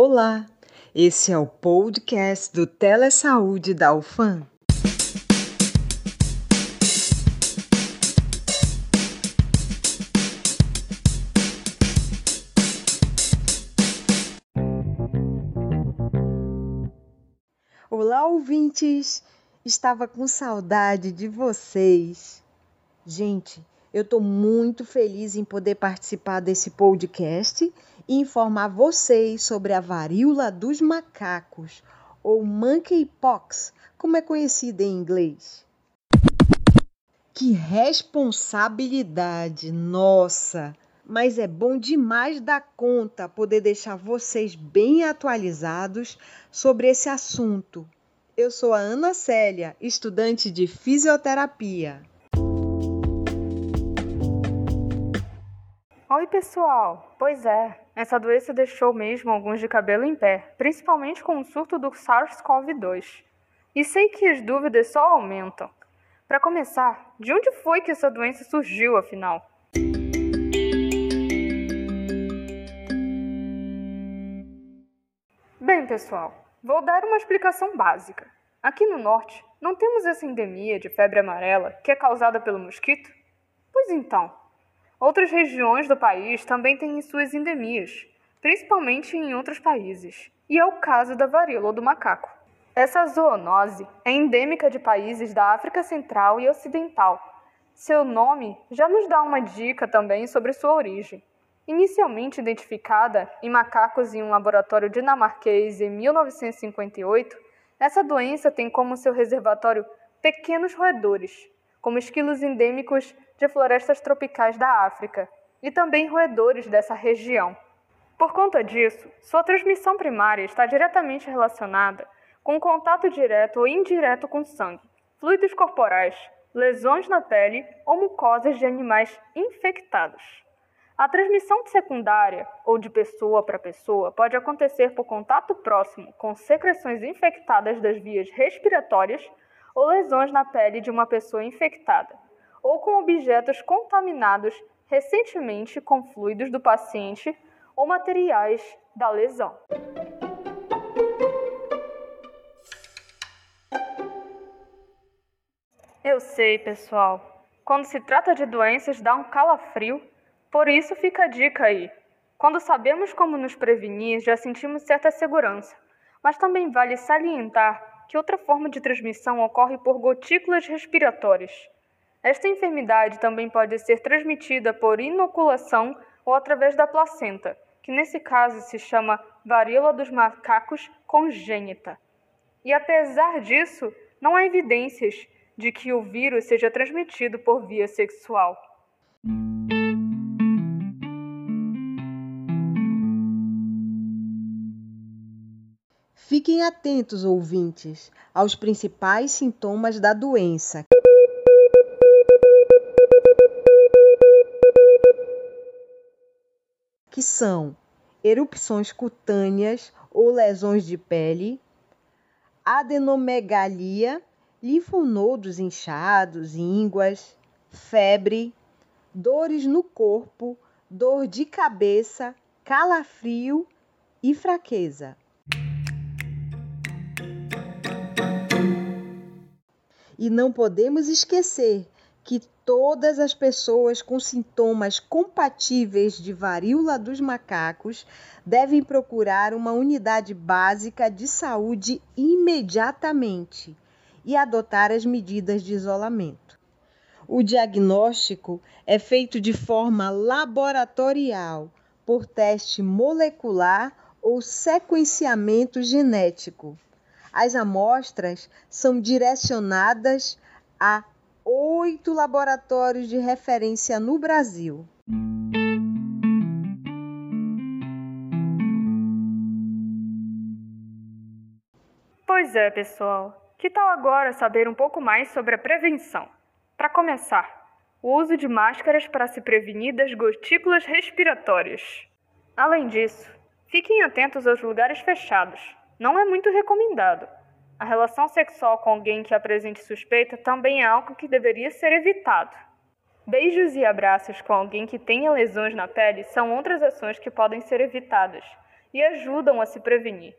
Olá, esse é o podcast do Telesaúde da UFAM. Olá, ouvintes! Estava com saudade de vocês. Gente, eu estou muito feliz em poder participar desse podcast informar vocês sobre a varíola dos macacos, ou monkeypox, como é conhecida em inglês. Que responsabilidade, nossa! Mas é bom demais da conta poder deixar vocês bem atualizados sobre esse assunto. Eu sou a Ana Célia, estudante de fisioterapia. Oi, pessoal! Pois é, essa doença deixou mesmo alguns de cabelo em pé, principalmente com o surto do SARS-CoV-2. E sei que as dúvidas só aumentam. Para começar, de onde foi que essa doença surgiu, afinal? Bem, pessoal, vou dar uma explicação básica. Aqui no norte, não temos essa endemia de febre amarela que é causada pelo mosquito? Pois então, Outras regiões do país também têm suas endemias, principalmente em outros países, e é o caso da varíola do macaco. Essa zoonose é endêmica de países da África Central e Ocidental. Seu nome já nos dá uma dica também sobre sua origem. Inicialmente identificada em macacos em um laboratório dinamarquês em 1958, essa doença tem como seu reservatório pequenos roedores, como esquilos endêmicos de florestas tropicais da África e também roedores dessa região. Por conta disso, sua transmissão primária está diretamente relacionada com contato direto ou indireto com sangue, fluidos corporais, lesões na pele ou mucosas de animais infectados. A transmissão secundária ou de pessoa para pessoa pode acontecer por contato próximo com secreções infectadas das vias respiratórias ou lesões na pele de uma pessoa infectada, ou com objetos contaminados recentemente com fluidos do paciente ou materiais da lesão. Eu sei, pessoal. Quando se trata de doenças, dá um calafrio, por isso fica a dica aí. Quando sabemos como nos prevenir, já sentimos certa segurança, mas também vale salientar que outra forma de transmissão ocorre por gotículas respiratórias. Esta enfermidade também pode ser transmitida por inoculação ou através da placenta, que nesse caso se chama varíola dos macacos congênita. E apesar disso, não há evidências de que o vírus seja transmitido por via sexual. Fiquem atentos, ouvintes, aos principais sintomas da doença. São erupções cutâneas ou lesões de pele, adenomegalia, linfonodos inchados, ínguas, febre, dores no corpo, dor de cabeça, calafrio e fraqueza. E não podemos esquecer que todas as pessoas com sintomas compatíveis de varíola dos macacos devem procurar uma unidade básica de saúde imediatamente e adotar as medidas de isolamento. O diagnóstico é feito de forma laboratorial, por teste molecular ou sequenciamento genético. As amostras são direcionadas a oito laboratórios de referência no Brasil. Pois é, pessoal. Que tal agora saber um pouco mais sobre a prevenção? Para começar, o uso de máscaras para se prevenir das gotículas respiratórias. Além disso, fiquem atentos aos lugares fechados. Não é muito recomendado a relação sexual com alguém que apresente suspeita também é algo que deveria ser evitado. Beijos e abraços com alguém que tenha lesões na pele são outras ações que podem ser evitadas e ajudam a se prevenir.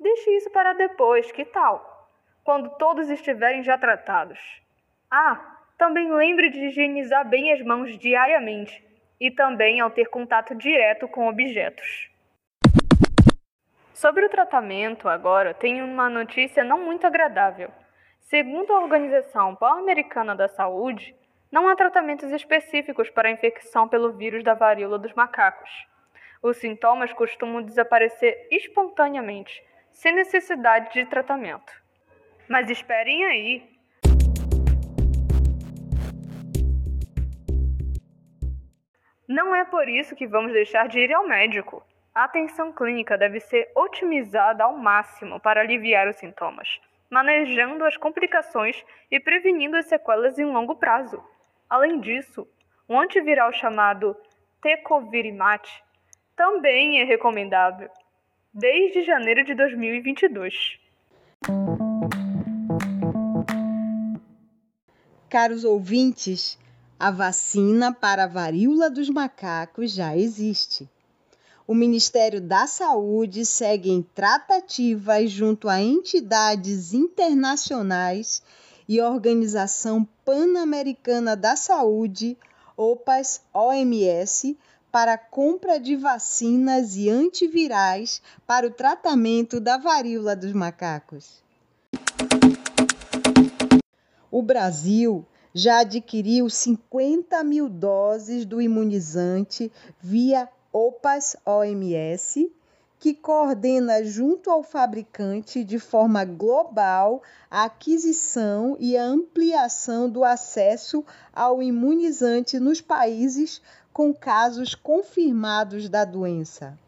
Deixe isso para depois, que tal? Quando todos estiverem já tratados. Ah, também lembre de higienizar bem as mãos diariamente e também ao ter contato direto com objetos. Sobre o tratamento, agora, tenho uma notícia não muito agradável. Segundo a Organização Pan-Americana da Saúde, não há tratamentos específicos para a infecção pelo vírus da varíola dos macacos. Os sintomas costumam desaparecer espontaneamente, sem necessidade de tratamento. Mas esperem aí! Não é por isso que vamos deixar de ir ao médico. A atenção clínica deve ser otimizada ao máximo para aliviar os sintomas, manejando as complicações e prevenindo as sequelas em longo prazo. Além disso, o antiviral chamado Tecovirimat também é recomendável desde janeiro de 2022. Caros ouvintes, a vacina para a varíola dos macacos já existe. O Ministério da Saúde segue em tratativas junto a entidades internacionais e Organização Pan-Americana da Saúde, OPAS OMS, para compra de vacinas e antivirais para o tratamento da varíola dos macacos. O Brasil já adquiriu 50 mil doses do imunizante via OPAS OMS, que coordena junto ao fabricante de forma global a aquisição e a ampliação do acesso ao imunizante nos países com casos confirmados da doença.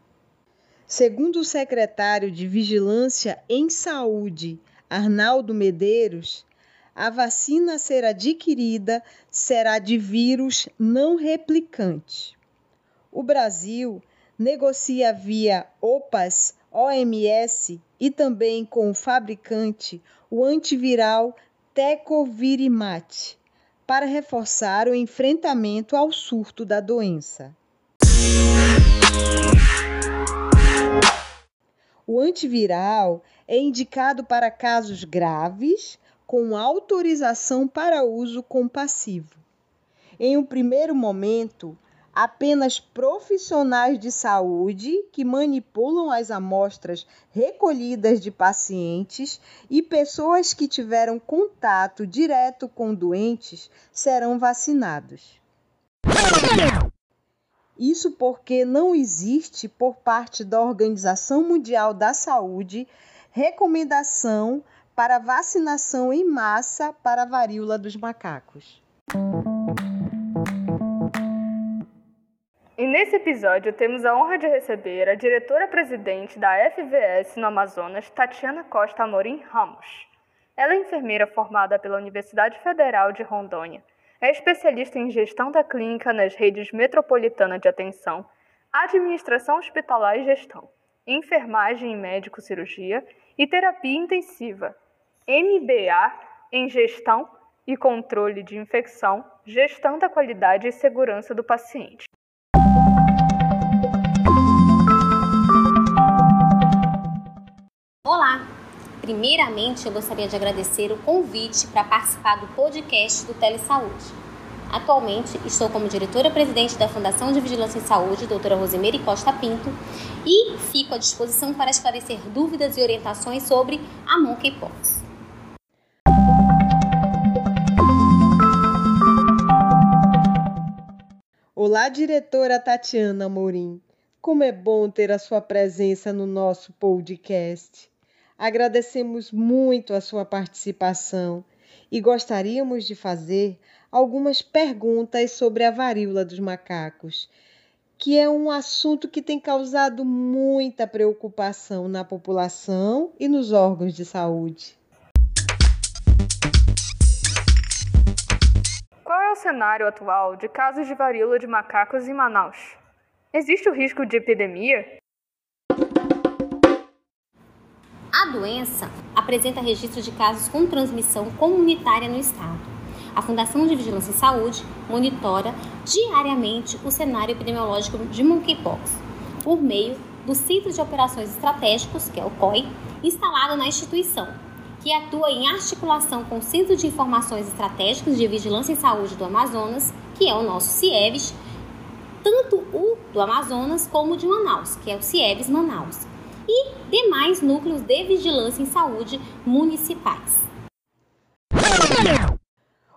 Segundo o secretário de Vigilância em Saúde, Arnaldo Medeiros, a vacina a ser adquirida será de vírus não replicante. O Brasil negocia via OPAS, OMS e também com o fabricante o antiviral Tecovirimat para reforçar o enfrentamento ao surto da doença. O antiviral é indicado para casos graves com autorização para uso compassivo. Em um primeiro momento, apenas profissionais de saúde que manipulam as amostras recolhidas de pacientes e pessoas que tiveram contato direto com doentes serão vacinados. Isso porque não existe, por parte da Organização Mundial da Saúde, recomendação para vacinação em massa para a varíola dos macacos. Nesse episódio temos a honra de receber a diretora-presidente da FVS no Amazonas, Tatiana Costa Amorim Ramos. Ela é enfermeira formada pela Universidade Federal de Rondônia. É especialista em gestão da clínica nas redes metropolitana de atenção, administração hospitalar e gestão, enfermagem e médico-cirurgia e terapia intensiva, MBA em gestão e controle de infecção, gestão da qualidade e segurança do paciente. Primeiramente, eu gostaria de agradecer o convite para participar do podcast do Telesaúde. Atualmente, estou como diretora-presidente da Fundação de Vigilância em Saúde, doutora Rosemary Costa Pinto, e fico à disposição para esclarecer dúvidas e orientações sobre a monkeypox. Olá, diretora Tatiana Morim. Como é bom ter a sua presença no nosso podcast. Agradecemos muito a sua participação e gostaríamos de fazer algumas perguntas sobre a varíola dos macacos, que é um assunto que tem causado muita preocupação na população e nos órgãos de saúde. Qual é o cenário atual de casos de varíola de macacos em Manaus? Existe o risco de epidemia? Doença apresenta registro de casos com transmissão comunitária no estado. A Fundação de Vigilância em Saúde monitora diariamente o cenário epidemiológico de monkeypox por meio do Centro de Operações Estratégicos, que é o COI, instalado na instituição, que atua em articulação com o Centro de Informações Estratégicas de Vigilância em Saúde do Amazonas, que é o nosso CIEVES, tanto o do Amazonas como o de Manaus, que é o CIEVES Manaus, e demais núcleos de vigilância em saúde municipais.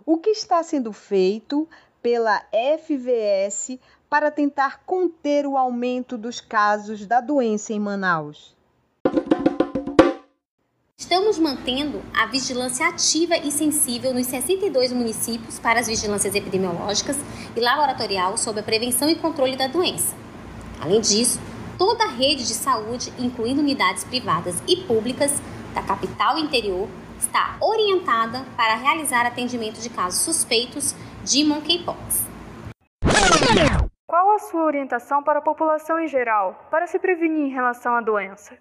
O que está sendo feito pela FVS para tentar conter o aumento dos casos da doença em Manaus? Estamos mantendo a vigilância ativa e sensível nos 62 municípios para as vigilâncias epidemiológicas e laboratorial sobre a prevenção e controle da doença. Além disso, toda a rede de saúde, incluindo unidades privadas e públicas da capital interior, está orientada para realizar atendimento de casos suspeitos de monkeypox. Qual a sua orientação para a população em geral para se prevenir em relação à doença?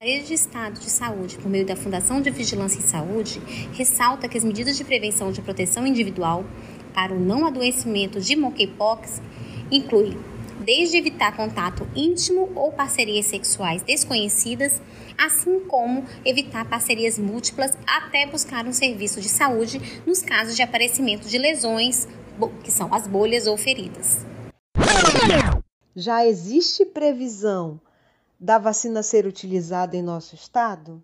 A Rede de Estado de Saúde, por meio da Fundação de Vigilância em Saúde, ressalta que as medidas de prevenção de proteção individual para o não adoecimento de monkeypox incluem desde evitar contato íntimo ou parcerias sexuais desconhecidas, assim como evitar parcerias múltiplas até buscar um serviço de saúde nos casos de aparecimento de lesões, que são as bolhas ou feridas. Já existe previsão da vacina ser utilizada em nosso estado?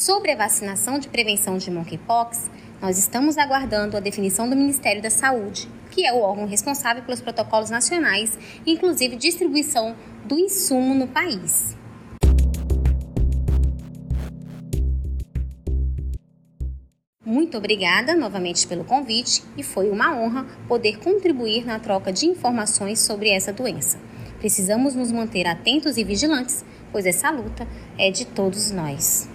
Sobre a vacinação de prevenção de monkeypox, nós estamos aguardando a definição do Ministério da Saúde, que é o órgão responsável pelos protocolos nacionais, inclusive distribuição do insumo no país. Muito obrigada novamente pelo convite e foi uma honra poder contribuir na troca de informações sobre essa doença. Precisamos nos manter atentos e vigilantes, pois essa luta é de todos nós.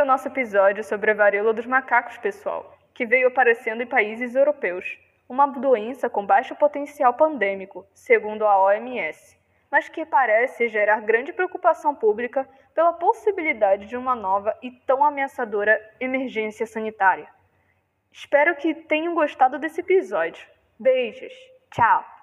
Foi o nosso episódio sobre a varíola dos macacos, pessoal, que veio aparecendo em países europeus, uma doença com baixo potencial pandêmico, segundo a OMS mas que parece gerar grande preocupação pública pela possibilidade de uma nova e tão ameaçadora emergência sanitária. Espero que tenham gostado desse episódio. Beijos. Tchau.